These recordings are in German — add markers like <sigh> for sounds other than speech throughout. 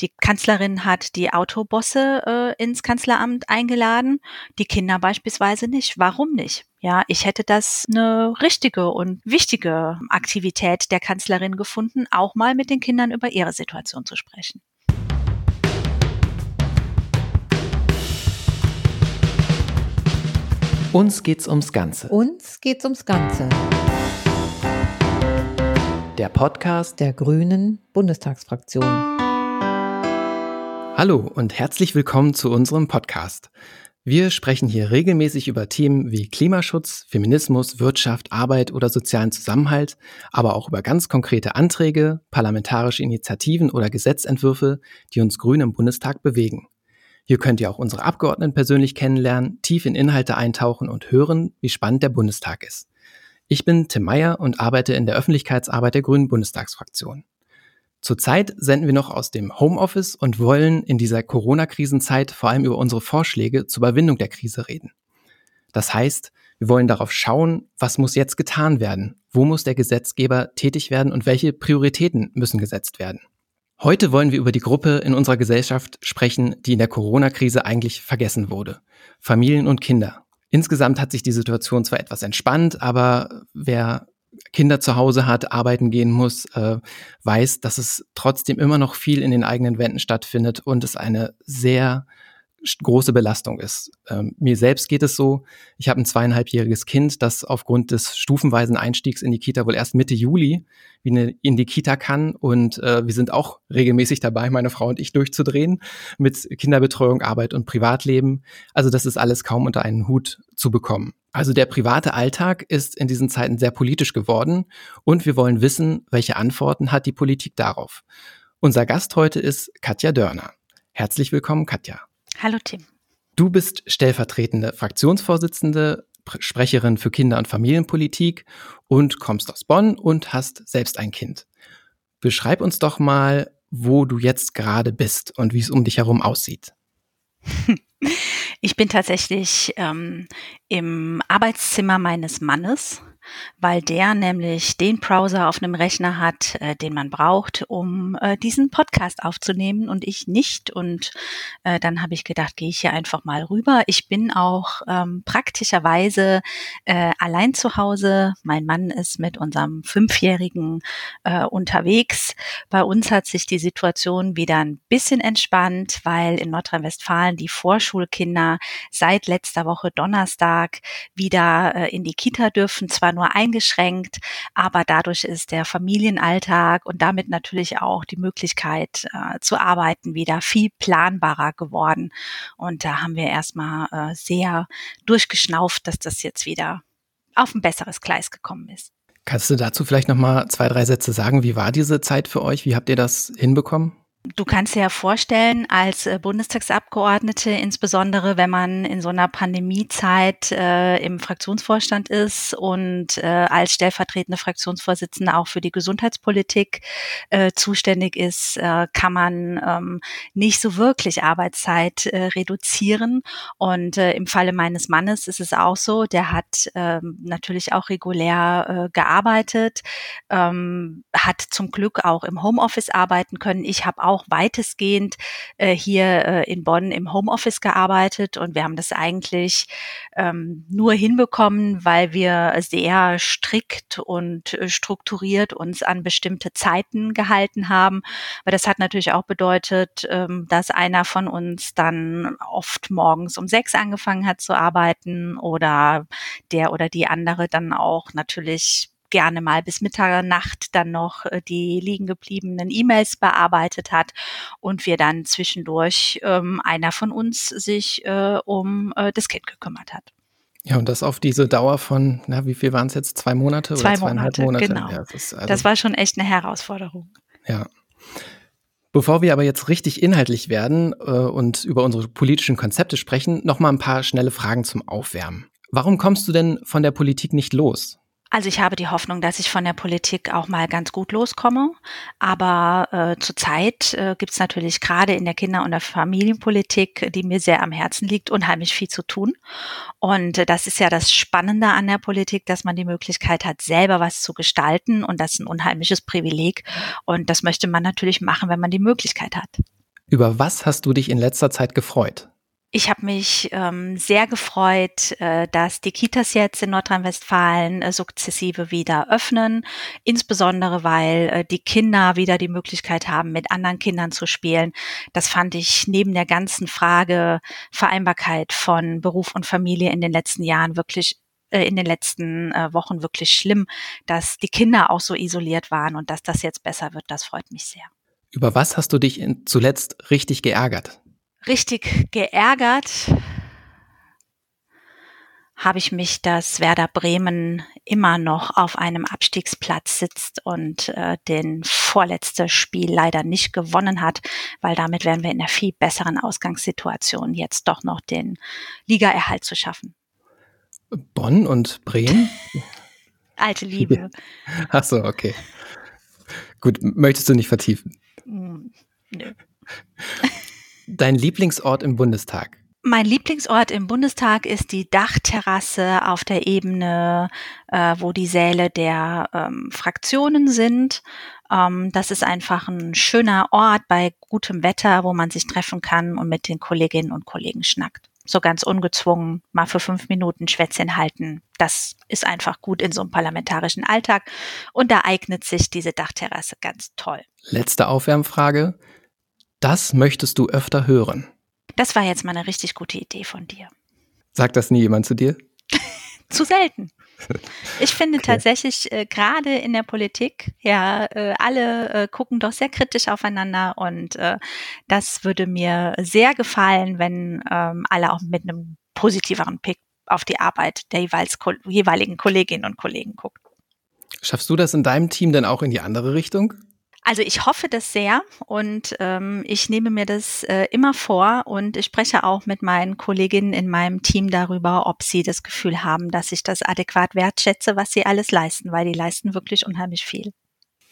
Die Kanzlerin hat die Autobosse äh, ins Kanzleramt eingeladen, die Kinder beispielsweise nicht. Warum nicht? Ja, ich hätte das eine richtige und wichtige Aktivität der Kanzlerin gefunden, auch mal mit den Kindern über ihre Situation zu sprechen. Uns geht's ums Ganze. Uns geht's ums Ganze. Der Podcast der Grünen Bundestagsfraktion. Hallo und herzlich willkommen zu unserem Podcast. Wir sprechen hier regelmäßig über Themen wie Klimaschutz, Feminismus, Wirtschaft, Arbeit oder sozialen Zusammenhalt, aber auch über ganz konkrete Anträge, parlamentarische Initiativen oder Gesetzentwürfe, die uns Grün im Bundestag bewegen. Hier könnt ihr auch unsere Abgeordneten persönlich kennenlernen, tief in Inhalte eintauchen und hören, wie spannend der Bundestag ist. Ich bin Tim Meyer und arbeite in der Öffentlichkeitsarbeit der Grünen Bundestagsfraktion. Zurzeit senden wir noch aus dem Homeoffice und wollen in dieser Corona-Krisenzeit vor allem über unsere Vorschläge zur Überwindung der Krise reden. Das heißt, wir wollen darauf schauen, was muss jetzt getan werden? Wo muss der Gesetzgeber tätig werden und welche Prioritäten müssen gesetzt werden? Heute wollen wir über die Gruppe in unserer Gesellschaft sprechen, die in der Corona-Krise eigentlich vergessen wurde. Familien und Kinder. Insgesamt hat sich die Situation zwar etwas entspannt, aber wer Kinder zu Hause hat, arbeiten gehen muss, äh, weiß, dass es trotzdem immer noch viel in den eigenen Wänden stattfindet und es eine sehr große Belastung ist. Ähm, mir selbst geht es so, ich habe ein zweieinhalbjähriges Kind, das aufgrund des stufenweisen Einstiegs in die Kita wohl erst Mitte Juli in die Kita kann und äh, wir sind auch regelmäßig dabei, meine Frau und ich durchzudrehen mit Kinderbetreuung, Arbeit und Privatleben. Also das ist alles kaum unter einen Hut zu bekommen. Also der private Alltag ist in diesen Zeiten sehr politisch geworden und wir wollen wissen, welche Antworten hat die Politik darauf. Unser Gast heute ist Katja Dörner. Herzlich willkommen, Katja. Hallo Tim. Du bist stellvertretende Fraktionsvorsitzende, Sprecherin für Kinder- und Familienpolitik und kommst aus Bonn und hast selbst ein Kind. Beschreib uns doch mal, wo du jetzt gerade bist und wie es um dich herum aussieht. <laughs> Ich bin tatsächlich ähm, im Arbeitszimmer meines Mannes weil der nämlich den Browser auf einem Rechner hat, äh, den man braucht, um äh, diesen Podcast aufzunehmen und ich nicht. Und äh, dann habe ich gedacht, gehe ich hier einfach mal rüber. Ich bin auch ähm, praktischerweise äh, allein zu Hause. Mein Mann ist mit unserem Fünfjährigen äh, unterwegs. Bei uns hat sich die Situation wieder ein bisschen entspannt, weil in Nordrhein-Westfalen die Vorschulkinder seit letzter Woche Donnerstag wieder äh, in die Kita dürfen. Zwar nur eingeschränkt, aber dadurch ist der Familienalltag und damit natürlich auch die Möglichkeit äh, zu arbeiten wieder viel planbarer geworden. Und da haben wir erstmal äh, sehr durchgeschnauft, dass das jetzt wieder auf ein besseres Gleis gekommen ist. Kannst du dazu vielleicht noch mal zwei, drei Sätze sagen? Wie war diese Zeit für euch? Wie habt ihr das hinbekommen? Du kannst dir ja vorstellen, als äh, Bundestagsabgeordnete, insbesondere wenn man in so einer Pandemiezeit äh, im Fraktionsvorstand ist und äh, als stellvertretende Fraktionsvorsitzende auch für die Gesundheitspolitik äh, zuständig ist, äh, kann man ähm, nicht so wirklich Arbeitszeit äh, reduzieren. Und im Falle meines Mannes ist es auch so, der hat äh, natürlich auch regulär gearbeitet, ähm, hat zum Glück auch im Homeoffice arbeiten können. Ich habe auch auch weitestgehend äh, hier äh, in Bonn im Homeoffice gearbeitet und wir haben das eigentlich ähm, nur hinbekommen, weil wir sehr strikt und äh, strukturiert uns an bestimmte Zeiten gehalten haben. Aber das hat natürlich auch bedeutet, ähm, dass einer von uns dann oft morgens um sechs angefangen hat zu arbeiten oder der oder die andere dann auch natürlich gerne mal bis Mitternacht dann noch äh, die liegen gebliebenen E-Mails bearbeitet hat und wir dann zwischendurch ähm, einer von uns sich äh, um äh, das Kind gekümmert hat. Ja, und das auf diese Dauer von, na, wie viel waren es jetzt? Zwei Monate Zwei oder zweieinhalb Monate? Monate? Genau. Ja, das, also, das war schon echt eine Herausforderung. Ja. Bevor wir aber jetzt richtig inhaltlich werden äh, und über unsere politischen Konzepte sprechen, noch mal ein paar schnelle Fragen zum Aufwärmen. Warum kommst du denn von der Politik nicht los? Also ich habe die Hoffnung, dass ich von der Politik auch mal ganz gut loskomme. Aber äh, zurzeit äh, gibt es natürlich gerade in der Kinder- und der Familienpolitik, die mir sehr am Herzen liegt, unheimlich viel zu tun. Und äh, das ist ja das Spannende an der Politik, dass man die Möglichkeit hat, selber was zu gestalten. Und das ist ein unheimliches Privileg. Und das möchte man natürlich machen, wenn man die Möglichkeit hat. Über was hast du dich in letzter Zeit gefreut? Ich habe mich ähm, sehr gefreut, äh, dass die Kitas jetzt in Nordrhein-Westfalen äh, sukzessive wieder öffnen, insbesondere weil äh, die Kinder wieder die Möglichkeit haben, mit anderen Kindern zu spielen. Das fand ich neben der ganzen Frage Vereinbarkeit von Beruf und Familie in den letzten Jahren wirklich äh, in den letzten äh, Wochen wirklich schlimm, dass die Kinder auch so isoliert waren und dass das jetzt besser wird. Das freut mich sehr. Über was hast du dich zuletzt richtig geärgert? Richtig geärgert habe ich mich, dass Werder Bremen immer noch auf einem Abstiegsplatz sitzt und äh, den vorletzte Spiel leider nicht gewonnen hat, weil damit wären wir in einer viel besseren Ausgangssituation, jetzt doch noch den Ligaerhalt zu schaffen. Bonn und Bremen? <laughs> Alte Liebe. <laughs> Ach so, okay. Gut, möchtest du nicht vertiefen? Hm, nö. <laughs> Dein Lieblingsort im Bundestag? Mein Lieblingsort im Bundestag ist die Dachterrasse auf der Ebene, äh, wo die Säle der ähm, Fraktionen sind. Ähm, das ist einfach ein schöner Ort bei gutem Wetter, wo man sich treffen kann und mit den Kolleginnen und Kollegen schnackt. So ganz ungezwungen, mal für fünf Minuten Schwätzchen halten. Das ist einfach gut in so einem parlamentarischen Alltag. Und da eignet sich diese Dachterrasse ganz toll. Letzte Aufwärmfrage. Das möchtest du öfter hören. Das war jetzt mal eine richtig gute Idee von dir. Sagt das nie jemand zu dir? <laughs> zu selten. <laughs> Ich finde okay. tatsächlich äh, gerade in der Politik, ja, äh, alle äh, gucken doch sehr kritisch aufeinander und äh, das würde mir sehr gefallen, wenn ähm, alle auch mit einem positiveren Pick auf die Arbeit der jeweils, jeweiligen Kolleginnen und Kollegen gucken. Schaffst du das in deinem Team denn auch in die andere Richtung? Also ich hoffe das sehr und ähm, ich nehme mir das äh, immer vor und ich spreche auch mit meinen Kolleginnen in meinem Team darüber, ob sie das Gefühl haben, dass ich das adäquat wertschätze, was sie alles leisten, weil die leisten wirklich unheimlich viel.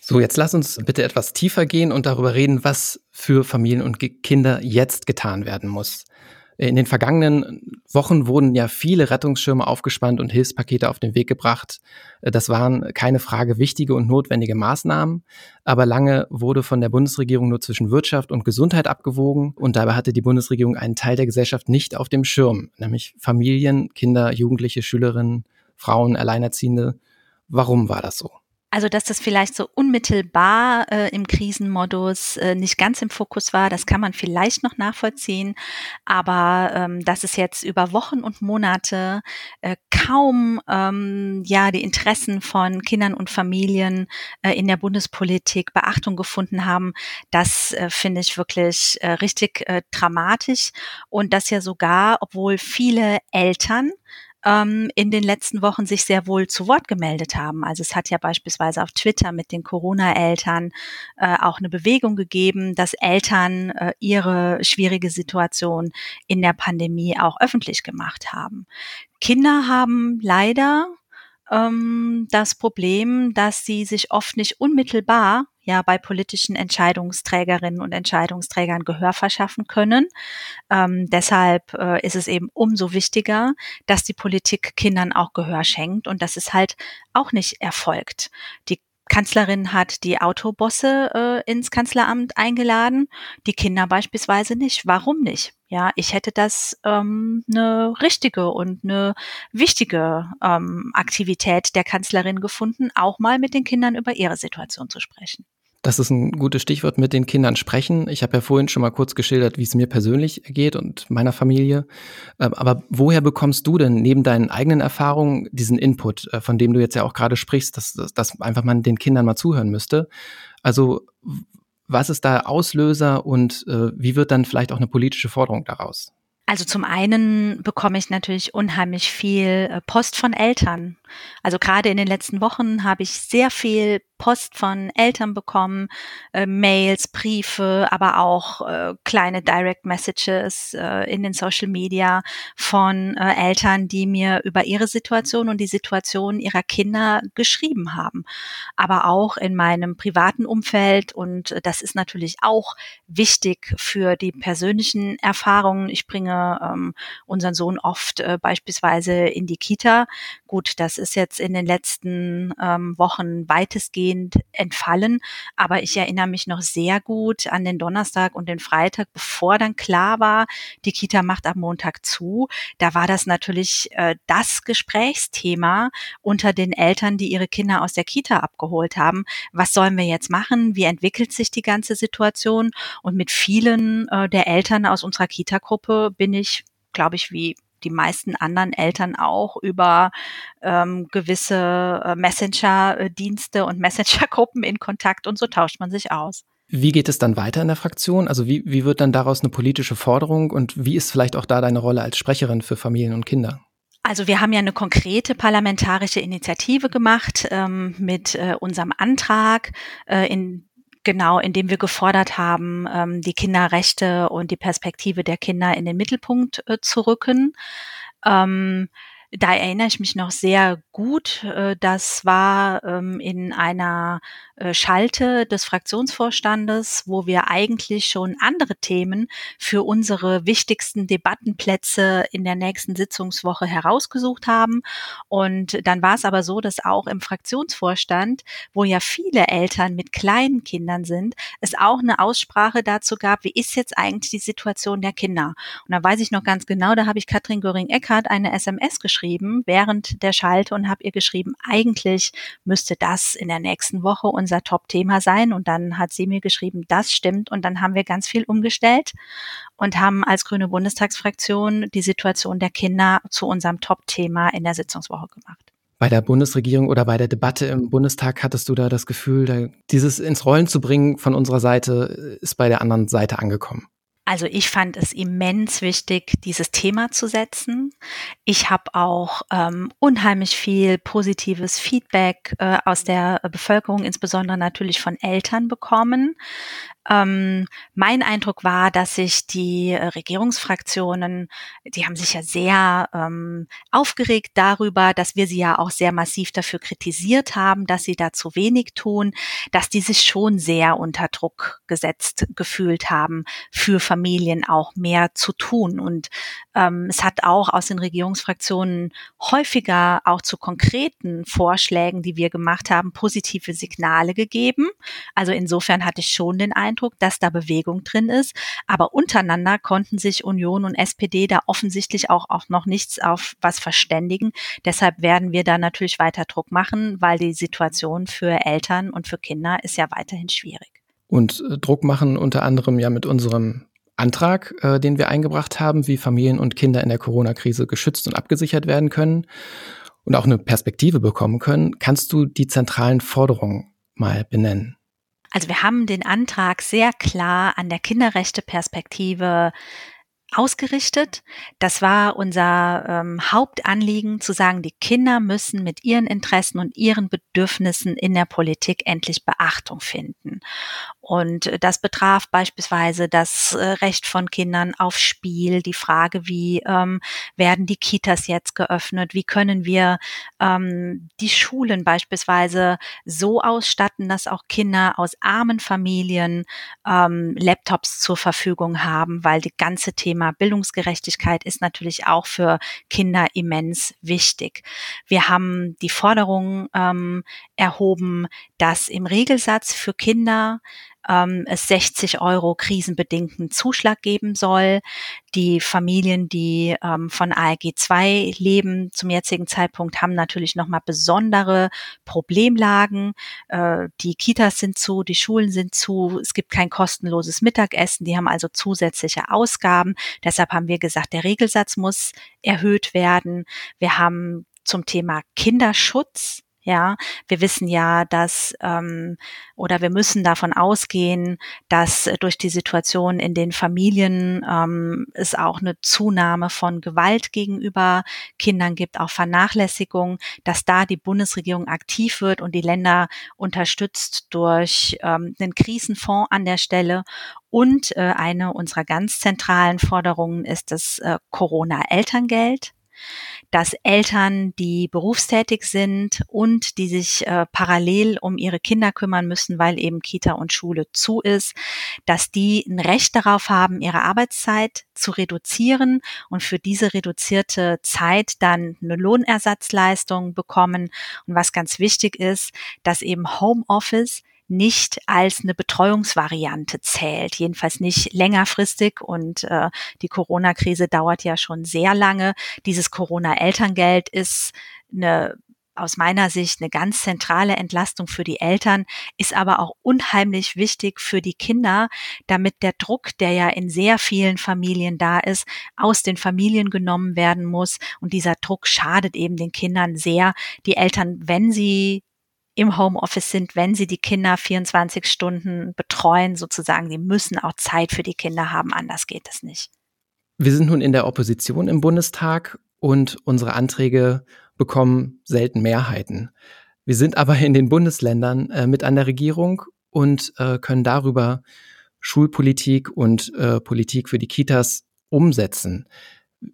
So, jetzt lass uns bitte etwas tiefer gehen und darüber reden, was für Familien und Kinder jetzt getan werden muss. In den vergangenen Wochen wurden ja viele Rettungsschirme aufgespannt und Hilfspakete auf den Weg gebracht. Das waren keine Frage wichtige und notwendige Maßnahmen, aber lange wurde von der Bundesregierung nur zwischen Wirtschaft und Gesundheit abgewogen und dabei hatte die Bundesregierung einen Teil der Gesellschaft nicht auf dem Schirm, nämlich Familien, Kinder, Jugendliche, Schülerinnen, Frauen, Alleinerziehende. Warum war das so? Also, dass das vielleicht so unmittelbar äh, im Krisenmodus äh, nicht ganz im Fokus war, das kann man vielleicht noch nachvollziehen. Aber ähm, dass es jetzt über Wochen und Monate äh, kaum ähm, ja die Interessen von Kindern und Familien äh, in der Bundespolitik Beachtung gefunden haben, das äh, finde ich wirklich äh, richtig äh, dramatisch. Und das ja sogar, obwohl viele Eltern ähm, in den letzten Wochen sich sehr wohl zu Wort gemeldet haben. Also es hat ja beispielsweise auf Twitter mit den Corona-Eltern äh, auch eine Bewegung gegeben, dass Eltern äh, ihre schwierige Situation in der Pandemie auch öffentlich gemacht haben. Kinder haben leider ähm, das Problem, dass sie sich oft nicht unmittelbar ja bei politischen Entscheidungsträgerinnen und Entscheidungsträgern Gehör verschaffen können. Ähm, deshalb äh, ist es eben umso wichtiger, dass die Politik Kindern auch Gehör schenkt und das ist halt auch nicht erfolgt. Die Kanzlerin hat die Autobosse äh, ins Kanzleramt eingeladen, die Kinder beispielsweise nicht. Warum nicht? Ja, ich hätte das ähm, eine richtige und eine wichtige ähm, Aktivität der Kanzlerin gefunden, auch mal mit den Kindern über ihre Situation zu sprechen. Das ist ein gutes Stichwort mit den Kindern sprechen. Ich habe ja vorhin schon mal kurz geschildert, wie es mir persönlich geht und meiner Familie. Ähm, aber woher bekommst du denn neben deinen eigenen Erfahrungen diesen Input, äh, von dem du jetzt ja auch gerade sprichst, dass, dass einfach man den Kindern mal zuhören müsste? Also was ist da Auslöser und äh, wie wird dann vielleicht auch eine politische Forderung daraus? Also zum einen bekomme ich natürlich unheimlich viel äh, Post von Eltern. Also gerade in den letzten Wochen habe ich sehr viel Post von Eltern bekommen, äh, Mails, Briefe, aber auch äh, kleine Direct Messages äh, in den Social Media von äh, Eltern, die mir über ihre Situation und die Situation ihrer Kinder geschrieben haben. Aber auch in meinem privaten Umfeld und das ist natürlich auch wichtig für die persönlichen Erfahrungen. Ich bringe ähm, unseren Sohn oft äh, beispielsweise in die Kita. Gut, das ist jetzt in den letzten ähm, Wochen weitestgehend entfallen. Aber ich erinnere mich noch sehr gut an den Donnerstag und den Freitag, bevor dann klar war, die Kita macht am Montag zu. Da war das natürlich äh, das Gesprächsthema unter den Eltern, die ihre Kinder aus der Kita abgeholt haben. Was sollen wir jetzt machen? Wie entwickelt sich die ganze Situation? Und mit vielen äh, der Eltern aus unserer Kita-Gruppe bin ich, glaube ich, wie die meisten anderen Eltern auch über ähm, gewisse äh, Messenger-Dienste und Messenger-Gruppen in Kontakt und so tauscht man sich aus. Wie geht es dann weiter in der Fraktion? Also wie, wie wird dann daraus eine politische Forderung und wie ist vielleicht auch da deine Rolle als Sprecherin für Familien und Kinder? Also wir haben ja eine konkrete parlamentarische Initiative gemacht ähm, mit äh, unserem Antrag, äh, in Genau, indem wir gefordert haben, ähm, die Kinderrechte und die Perspektive der Kinder in den Mittelpunkt äh, zu rücken. Ähm, da erinnere ich mich noch sehr gut. Äh, das war ähm, in einer äh, Schalte des Fraktionsvorstandes, wo wir eigentlich schon andere Themen für unsere wichtigsten Debattenplätze in der nächsten Sitzungswoche herausgesucht haben. Und dann war es aber so, dass auch im Fraktionsvorstand, wo ja viele Eltern mit kleinen Kindern sind, es auch eine Aussprache dazu gab, wie ist jetzt eigentlich die Situation der Kinder? Und da weiß ich noch ganz genau, da habe ich Katrin Göring-Eckardt eine SMS geschrieben während der Schalte und habe ihr geschrieben, eigentlich müsste das in der nächsten Woche unser Top-Thema sein. Und dann hat sie mir geschrieben, das stimmt. Und dann haben wir ganz viel umgestellt und haben als Grüne Bundestagsfraktion die Situation der Kinder zu unserem Top-Thema in der Sitzungswoche gemacht. Bei der Bundesregierung oder bei der Debatte im Bundestag hattest du da das Gefühl, dieses ins Rollen zu bringen von unserer Seite ist bei der anderen Seite angekommen? Also ich fand es immens wichtig, dieses Thema zu setzen. Ich habe auch ähm, unheimlich viel positives Feedback äh, aus der Bevölkerung, insbesondere natürlich von Eltern bekommen. Ähm, mein Eindruck war, dass sich die äh, Regierungsfraktionen, die haben sich ja sehr ähm, aufgeregt darüber, dass wir sie ja auch sehr massiv dafür kritisiert haben, dass sie da zu wenig tun, dass die sich schon sehr unter Druck gesetzt gefühlt haben, für Familien auch mehr zu tun. Und ähm, es hat auch aus den Regierungsfraktionen häufiger auch zu konkreten Vorschlägen, die wir gemacht haben, positive Signale gegeben. Also insofern hatte ich schon den Eindruck, Eindruck, dass da Bewegung drin ist. Aber untereinander konnten sich Union und SPD da offensichtlich auch, auch noch nichts auf was verständigen. Deshalb werden wir da natürlich weiter Druck machen, weil die Situation für Eltern und für Kinder ist ja weiterhin schwierig. Und äh, Druck machen unter anderem ja mit unserem Antrag, äh, den wir eingebracht haben, wie Familien und Kinder in der Corona-Krise geschützt und abgesichert werden können und auch eine Perspektive bekommen können. Kannst du die zentralen Forderungen mal benennen? Also wir haben den Antrag sehr klar an der Kinderrechteperspektive ausgerichtet. Das war unser ähm, Hauptanliegen, zu sagen, die Kinder müssen mit ihren Interessen und ihren Bedürfnissen in der Politik endlich Beachtung finden. Und das betraf beispielsweise das äh, Recht von Kindern auf Spiel, die Frage, wie ähm, werden die Kitas jetzt geöffnet, wie können wir ähm, die Schulen beispielsweise so ausstatten, dass auch Kinder aus armen Familien ähm, Laptops zur Verfügung haben, weil die ganze Thema Bildungsgerechtigkeit ist natürlich auch für Kinder immens wichtig. Wir haben die Forderung ähm, erhoben, dass im Regelsatz für Kinder ähm, es 60 Euro krisenbedingten Zuschlag geben soll. Die Familien, die ähm, von ALG 2 leben zum jetzigen Zeitpunkt, haben natürlich nochmal besondere Problemlagen. Äh, die Kitas sind zu, die Schulen sind zu, es gibt kein kostenloses Mittagessen, die haben also zusätzliche Ausgaben. Deshalb haben wir gesagt, der Regelsatz muss erhöht werden. Wir haben zum Thema Kinderschutz ja, wir wissen ja, dass ähm, oder wir müssen davon ausgehen, dass durch die Situation in den Familien ähm, es auch eine Zunahme von Gewalt gegenüber Kindern gibt, auch Vernachlässigung, dass da die Bundesregierung aktiv wird und die Länder unterstützt durch ähm, einen Krisenfonds an der Stelle. Und äh, eine unserer ganz zentralen Forderungen ist das äh, Corona-Elterngeld dass Eltern, die berufstätig sind und die sich äh, parallel um ihre Kinder kümmern müssen, weil eben Kita und Schule zu ist, dass die ein Recht darauf haben, ihre Arbeitszeit zu reduzieren und für diese reduzierte Zeit dann eine Lohnersatzleistung bekommen. Und was ganz wichtig ist, dass eben Homeoffice nicht als eine Betreuungsvariante zählt, jedenfalls nicht längerfristig. Und äh, die Corona-Krise dauert ja schon sehr lange. Dieses Corona-Elterngeld ist eine aus meiner Sicht eine ganz zentrale Entlastung für die Eltern, ist aber auch unheimlich wichtig für die Kinder, damit der Druck, der ja in sehr vielen Familien da ist, aus den Familien genommen werden muss. Und dieser Druck schadet eben den Kindern sehr. Die Eltern, wenn sie im Homeoffice sind, wenn sie die Kinder 24 Stunden betreuen, sozusagen, die müssen auch Zeit für die Kinder haben, anders geht es nicht. Wir sind nun in der Opposition im Bundestag und unsere Anträge bekommen selten Mehrheiten. Wir sind aber in den Bundesländern äh, mit an der Regierung und äh, können darüber Schulpolitik und äh, Politik für die Kitas umsetzen.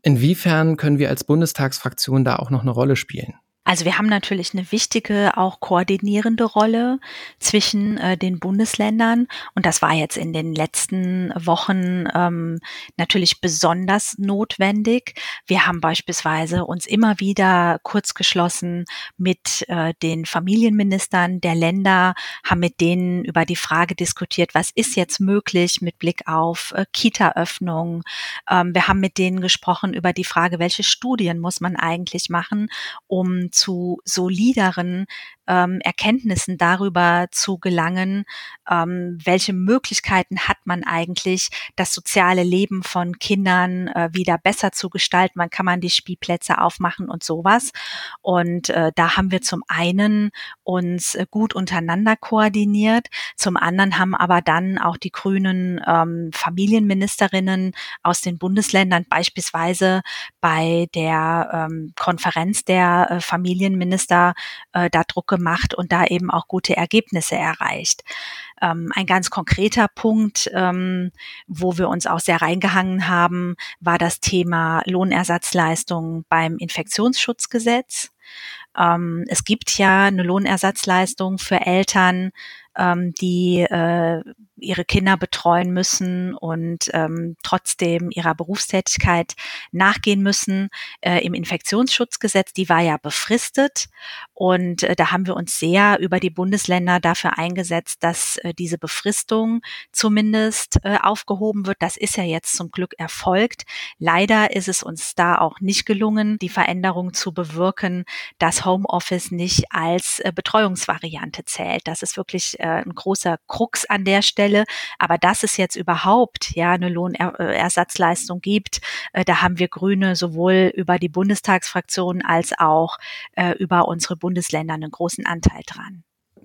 Inwiefern können wir als Bundestagsfraktion da auch noch eine Rolle spielen? Also wir haben natürlich eine wichtige, auch koordinierende Rolle zwischen äh, den Bundesländern. Und das war jetzt in den letzten Wochen ähm, natürlich besonders notwendig. Wir haben beispielsweise uns immer wieder kurz geschlossen mit äh, den Familienministern der Länder, haben mit denen über die Frage diskutiert, was ist jetzt möglich mit Blick auf äh, Kita-Öffnung. Ähm, wir haben mit denen gesprochen über die Frage, welche Studien muss man eigentlich machen, um zu solideren ähm, Erkenntnissen darüber zu gelangen, ähm, welche Möglichkeiten hat man eigentlich, das soziale Leben von Kindern äh, wieder besser zu gestalten. Wann kann man die Spielplätze aufmachen und sowas. Und äh, da haben wir zum einen uns äh, gut untereinander koordiniert, zum anderen haben aber dann auch die grünen ähm, Familienministerinnen aus den Bundesländern beispielsweise bei der ähm, Konferenz der äh, Familienminister äh, da Druck gemacht und da eben auch gute Ergebnisse erreicht. Ähm, ein ganz konkreter Punkt, ähm, wo wir uns auch sehr reingehangen haben, war das Thema Lohnersatzleistung beim Infektionsschutzgesetz. Ähm, es gibt ja eine Lohnersatzleistung für Eltern, ähm, die äh, ihre Kinder betreuen müssen und ähm, trotzdem ihrer Berufstätigkeit nachgehen müssen. Äh, Im Infektionsschutzgesetz, die war ja befristet und äh, da haben wir uns sehr über die Bundesländer dafür eingesetzt, dass äh, diese Befristung zumindest äh, aufgehoben wird. Das ist ja jetzt zum Glück erfolgt. Leider ist es uns da auch nicht gelungen, die Veränderung zu bewirken, dass Homeoffice nicht als äh, Betreuungsvariante zählt. Das ist wirklich äh, ein großer Krux an der Stelle. Aber dass es jetzt überhaupt ja eine Lohnersatzleistung gibt, äh, da haben wir Grüne sowohl über die Bundestagsfraktion als auch äh, über unsere Bundesländer einen großen Anteil dran.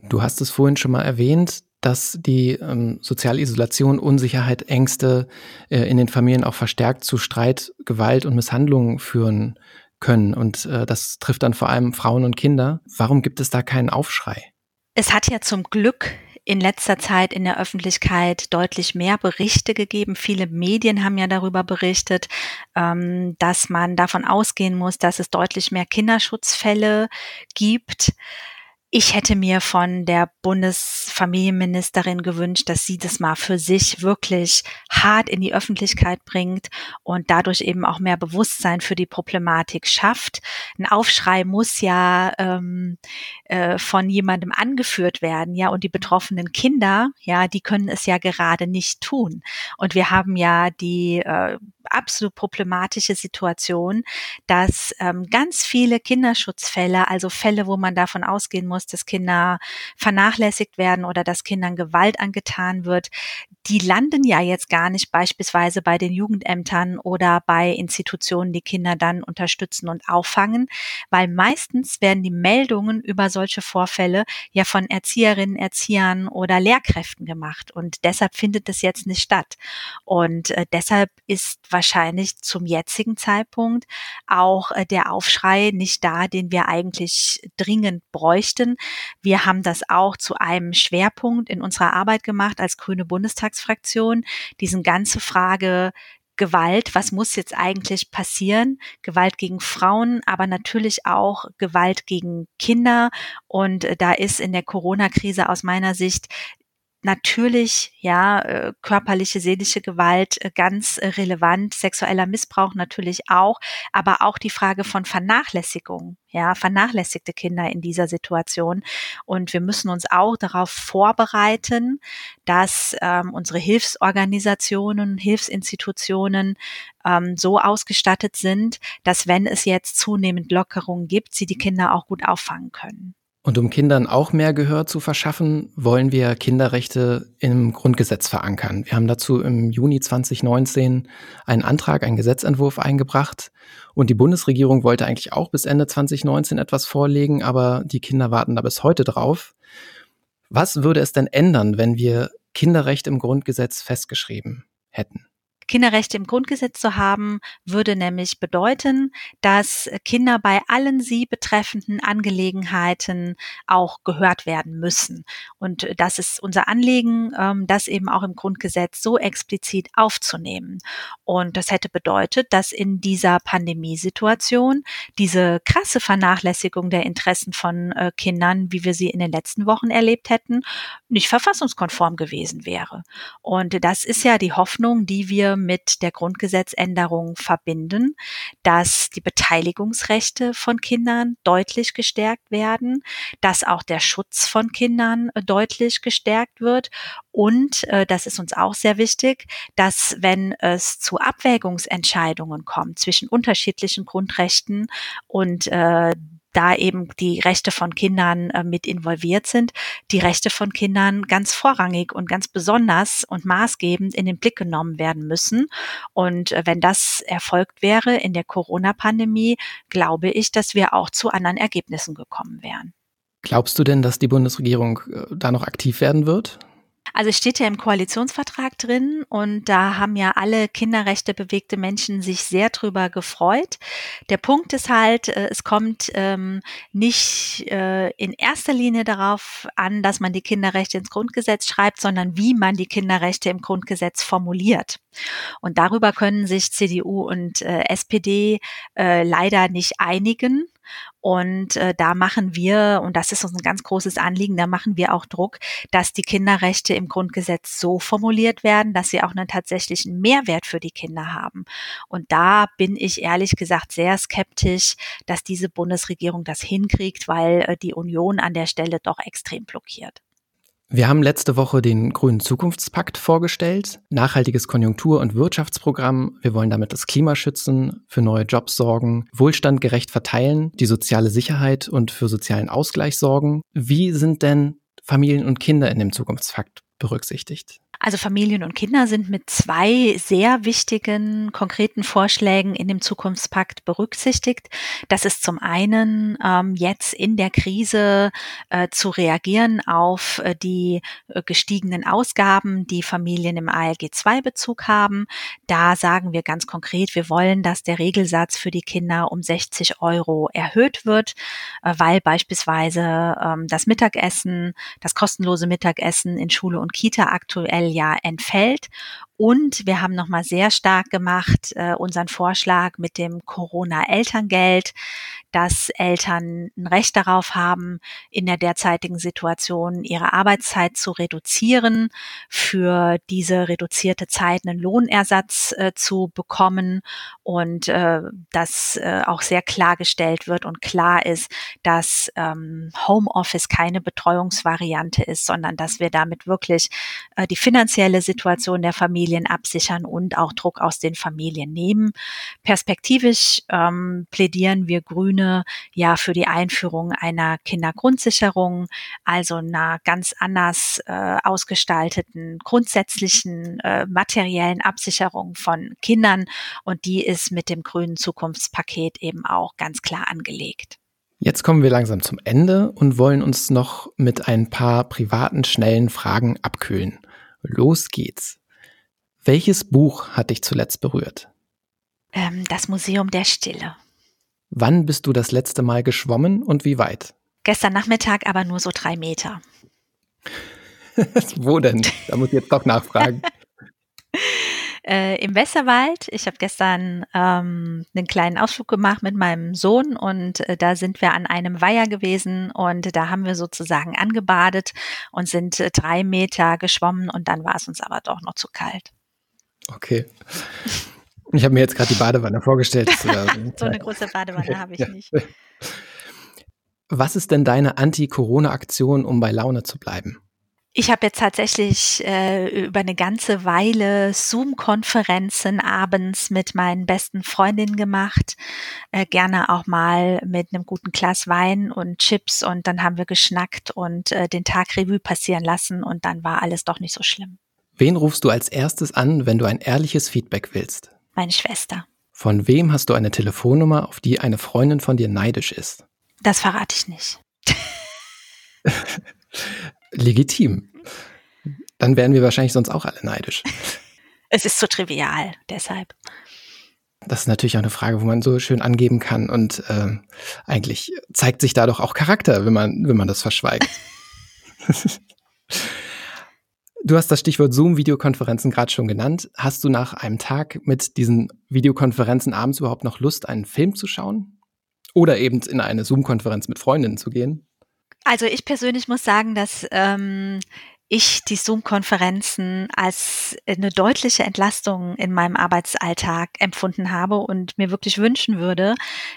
Du hast es vorhin schon mal erwähnt, dass die ähm, soziale Unsicherheit, Ängste äh, in den Familien auch verstärkt zu Streit, Gewalt und Misshandlungen führen können. Und äh, das trifft dann vor allem Frauen und Kinder. Warum gibt es da keinen Aufschrei? Es hat ja zum Glück in letzter Zeit in der Öffentlichkeit deutlich mehr Berichte gegeben. Viele Medien haben ja darüber berichtet, ähm, dass man davon ausgehen muss, dass es deutlich mehr Kinderschutzfälle gibt. Ich hätte mir von der Bundesfamilienministerin gewünscht, dass sie das mal für sich wirklich hart in die Öffentlichkeit bringt und dadurch eben auch mehr Bewusstsein für die Problematik schafft. Ein Aufschrei muss ja ähm, äh, von jemandem angeführt werden, ja, und die betroffenen Kinder, ja, die können es ja gerade nicht tun. Und wir haben ja die äh, absolut problematische Situation, dass ähm, ganz viele Kinderschutzfälle, also Fälle, wo man davon ausgehen muss, dass Kinder vernachlässigt werden oder dass Kindern Gewalt angetan wird, die landen ja jetzt gar nicht beispielsweise bei den Jugendämtern oder bei Institutionen, die Kinder dann unterstützen und auffangen, weil meistens werden die Meldungen über solche Vorfälle ja von Erzieherinnen, Erziehern oder Lehrkräften gemacht und deshalb findet es jetzt nicht statt. Und äh, deshalb ist wahrscheinlich zum jetzigen Zeitpunkt auch äh, der Aufschrei nicht da, den wir eigentlich dringend bräuchten. Wir haben das auch zu einem Schwerpunkt in unserer Arbeit gemacht als Grüne Bundestag Bundestagsfraktion, diesen ganze Frage Gewalt, was muss jetzt eigentlich passieren? Gewalt gegen Frauen, aber natürlich auch Gewalt gegen Kinder. Und äh, da ist in der Corona-Krise aus meiner Sicht natürlich ja äh, körperliche seelische Gewalt äh, ganz äh, relevant. Sexueller Missbrauch natürlich auch aber auch die Frage von Vernachlässigung ja vernachlässigte Kinder in dieser Situation. Und wir müssen uns auch darauf vorbereiten dass ähm, unsere Hilfsorganisationen Hilfsinstitutionen ähm, so ausgestattet sind dass wenn es jetzt zunehmend Lockerungen gibt sie die Kinder auch gut auffangen können und um Kindern auch mehr Gehör zu verschaffen, wollen wir Kinderrechte im Grundgesetz verankern. Wir haben dazu im Juni 2019 einen Antrag, einen Gesetzentwurf eingebracht. Und die Bundesregierung wollte eigentlich auch bis Ende 2019 etwas vorlegen, aber die Kinder warten da bis heute drauf. Was würde es denn ändern, wenn wir Kinderrechte im Grundgesetz festgeschrieben hätten? Kinderrechte im Grundgesetz zu haben, würde nämlich bedeuten, dass Kinder bei allen sie betreffenden Angelegenheiten auch gehört werden müssen. Und das ist unser Anliegen, ähm, das eben auch im Grundgesetz so explizit aufzunehmen. Und das hätte bedeutet, dass in dieser Pandemiesituation diese krasse Vernachlässigung der Interessen von äh, Kindern, wie wir sie in den letzten Wochen erlebt hätten, nicht verfassungskonform gewesen wäre. Und das ist ja die Hoffnung, die wir mit der Grundgesetzänderung verbinden, dass die Beteiligungsrechte von Kindern deutlich gestärkt werden, dass auch der Schutz von Kindern äh, deutlich gestärkt wird und, äh, das ist uns auch sehr wichtig, dass wenn es zu Abwägungsentscheidungen kommt zwischen unterschiedlichen Grundrechten und äh, da eben die Rechte von Kindern äh, mit involviert sind, die Rechte von Kindern ganz vorrangig und ganz besonders und maßgebend in den Blick genommen werden müssen. Und äh, wenn das erfolgt wäre in der Corona-Pandemie, glaube ich, dass wir auch zu anderen Ergebnissen gekommen wären. Glaubst du denn, dass die Bundesregierung äh, da noch aktiv werden wird? Also es steht ja im Koalitionsvertrag drin und da haben ja alle Kinderrechte bewegte Menschen sich sehr drüber gefreut. Der Punkt ist halt, äh, es kommt ähm, nicht äh, in erster Linie darauf an, dass man die Kinderrechte ins Grundgesetz schreibt, sondern wie man die Kinderrechte im Grundgesetz formuliert. Und darüber können sich CDU und äh, SPD äh, leider nicht einigen. Und äh, da machen wir, und das ist uns ein ganz großes Anliegen, da machen wir auch Druck, dass die Kinderrechte im Grundgesetz so formuliert werden, dass sie auch einen tatsächlichen Mehrwert für die Kinder haben. Und da bin ich ehrlich gesagt sehr skeptisch, dass diese Bundesregierung das hinkriegt, weil äh, die Union an der Stelle doch extrem blockiert. Wir haben letzte Woche den Grünen Zukunftspakt vorgestellt, nachhaltiges Konjunktur- und Wirtschaftsprogramm. Wir wollen damit das Klima schützen, für neue Jobs sorgen, Wohlstand gerecht verteilen, die soziale Sicherheit und für sozialen Ausgleich sorgen. Wie sind denn Familien und Kinder in dem Zukunftspakt berücksichtigt? Also Familien und Kinder sind mit zwei sehr wichtigen konkreten Vorschlägen in dem Zukunftspakt berücksichtigt. Das ist zum einen ähm, jetzt in der Krise äh, zu reagieren auf äh, die äh, gestiegenen Ausgaben, die Familien im ALG-2-Bezug haben. Da sagen wir ganz konkret, wir wollen, dass der Regelsatz für die Kinder um 60 Euro erhöht wird, äh, weil beispielsweise ähm, das Mittagessen, das kostenlose Mittagessen in Schule und Kita aktuell ja entfällt. Und wir haben nochmal sehr stark gemacht äh, unseren Vorschlag mit dem Corona-Elterngeld, dass Eltern ein Recht darauf haben, in der derzeitigen Situation ihre Arbeitszeit zu reduzieren, für diese reduzierte Zeit einen Lohnersatz äh, zu bekommen. Und äh, dass äh, auch sehr klargestellt wird und klar ist, dass ähm, Homeoffice keine Betreuungsvariante ist, sondern dass wir damit wirklich äh, die finanzielle Situation der Familien absichern und auch Druck aus den Familien nehmen. Perspektivisch ähm, plädieren wir Grüne ja für die Einführung einer Kindergrundsicherung, also einer ganz anders äh, ausgestalteten grundsätzlichen äh, materiellen Absicherung von Kindern und die ist mit dem grünen Zukunftspaket eben auch ganz klar angelegt. Jetzt kommen wir langsam zum Ende und wollen uns noch mit ein paar privaten, schnellen Fragen abkühlen. Los geht's. Welches Buch hat dich zuletzt berührt? Ähm, das Museum der Stille. Wann bist du das letzte Mal geschwommen und wie weit? Gestern Nachmittag aber nur so drei Meter. <laughs> Wo denn? Da muss ich jetzt doch nachfragen. <laughs> Äh, Im Westerwald. Ich habe gestern ähm, einen kleinen Ausflug gemacht mit meinem Sohn und äh, da sind wir an einem Weiher gewesen und da haben wir sozusagen angebadet und sind äh, drei Meter geschwommen und dann war es uns aber doch noch zu kalt. Okay. Ich habe mir jetzt gerade die Badewanne vorgestellt. <laughs> so eine große Badewanne habe ich ja. nicht. <laughs> Was ist denn deine Anti-Corona-Aktion, um bei Laune zu bleiben? Ich habe jetzt tatsächlich äh, über eine ganze Weile Zoom-Konferenzen abends mit meinen besten Freundinnen gemacht. Äh, gerne auch mal mit einem guten Glas Wein und Chips und dann haben wir geschnackt und äh, den Tag Revue passieren lassen und dann war alles doch nicht so schlimm. Wen rufst du als erstes an, wenn du ein ehrliches Feedback willst? Meine Schwester. Von wem hast du eine Telefonnummer, auf die eine Freundin von dir neidisch ist? Das verrate ich nicht. <laughs> Legitim. Dann wären wir wahrscheinlich sonst auch alle neidisch. <laughs> Es ist zu trivial, deshalb. Das ist natürlich auch eine Frage, wo man so schön angeben kann und äh, eigentlich zeigt sich da doch auch Charakter, wenn man, wenn man das verschweigt. <laughs> du hast das Stichwort Zoom-Videokonferenzen gerade schon genannt. Hast du nach einem Tag mit diesen Videokonferenzen abends überhaupt noch Lust, einen Film zu schauen? Oder eben in eine Zoom-Konferenz mit Freundinnen zu gehen? Also ich persönlich muss sagen, dass ähm, ich die Zoom-Konferenzen als eine deutliche Entlastung in meinem Arbeitsalltag empfunden habe und mir wirklich wünschen würde,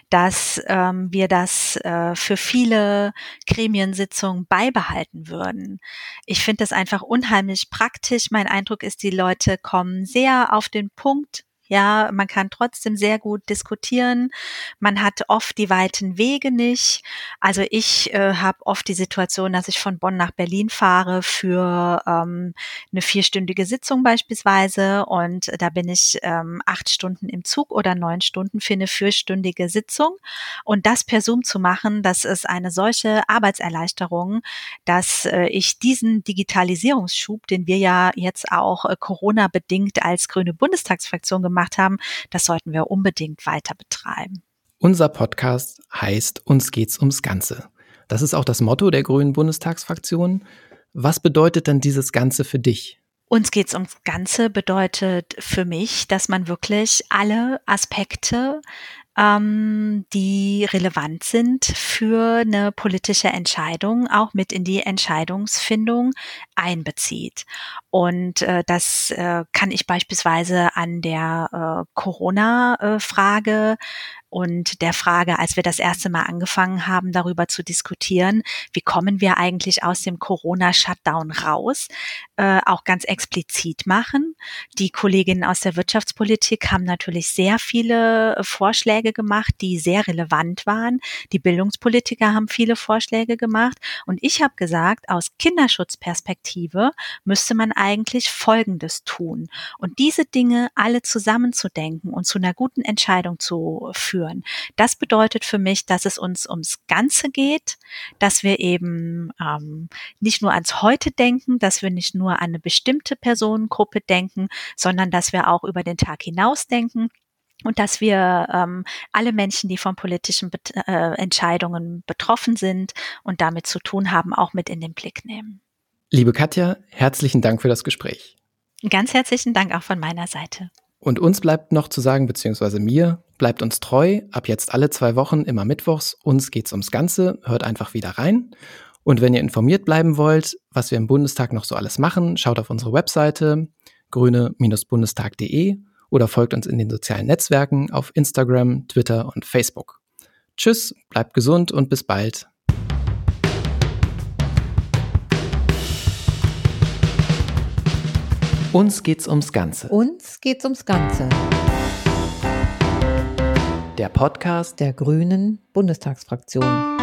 dass ähm, wir das äh, für viele Gremiensitzungen beibehalten würden. Ich finde das einfach unheimlich praktisch. Mein Eindruck ist, die Leute kommen sehr auf den Punkt ja, man kann trotzdem sehr gut diskutieren. Man hat oft die weiten Wege nicht. Also ich äh, habe oft die Situation, dass ich von Bonn nach Berlin fahre für ähm, eine vierstündige Sitzung beispielsweise und da bin ich ähm, acht Stunden im Zug oder neun Stunden für eine vierstündige Sitzung. Und das per Zoom zu machen, das ist eine solche Arbeitserleichterung, dass äh, ich diesen Digitalisierungsschub, den wir ja jetzt auch äh, Corona-bedingt als grüne Bundestagsfraktion gemacht gemacht haben, das sollten wir unbedingt weiter betreiben. Unser Podcast heißt Uns geht's ums Ganze. Das ist auch das Motto der Grünen Bundestagsfraktion. Was bedeutet denn dieses Ganze für dich? Uns geht's ums Ganze bedeutet für mich, dass man wirklich alle Aspekte ähm, die relevant sind für eine politische Entscheidung, auch mit in die Entscheidungsfindung einbezieht. Und äh, das äh, kann ich beispielsweise an der äh, Corona-Frage und der Frage, als wir das erste Mal angefangen haben, darüber zu diskutieren, wie kommen wir eigentlich aus dem Corona-Shutdown raus, äh, auch ganz explizit machen. Die Kolleginnen aus der Wirtschaftspolitik haben natürlich sehr viele Vorschläge gemacht, die sehr relevant waren. Die Bildungspolitiker haben viele Vorschläge gemacht. Und ich habe gesagt, aus Kinderschutzperspektive müsste man eigentlich Folgendes tun. Und diese Dinge alle zusammenzudenken und zu einer guten Entscheidung zu führen führen. Das bedeutet für mich, dass es uns ums Ganze geht, dass wir eben ähm, nicht nur ans Heute denken, dass wir nicht nur an eine bestimmte Personengruppe denken, sondern dass wir auch über den Tag hinaus denken und dass wir ähm, alle Menschen, die von politischen Bet äh, Entscheidungen betroffen sind und damit zu tun haben, auch mit in den Blick nehmen. Liebe Katja, herzlichen Dank für das Gespräch. Ganz herzlichen Dank auch von meiner Seite. Und uns bleibt noch zu sagen, beziehungsweise mir, bleibt uns treu. Ab jetzt alle zwei Wochen, immer mittwochs. Uns geht's ums Ganze. Hört einfach wieder rein. Und wenn ihr informiert bleiben wollt, was wir im Bundestag noch so alles machen, schaut auf unsere Webseite grüne-bundestag.de oder folgt uns in den sozialen Netzwerken auf Instagram, Twitter und Facebook. Tschüss, bleibt gesund und bis bald. Uns geht's ums Ganze. Uns geht's ums Ganze. Der Podcast der Grünen Bundestagsfraktion.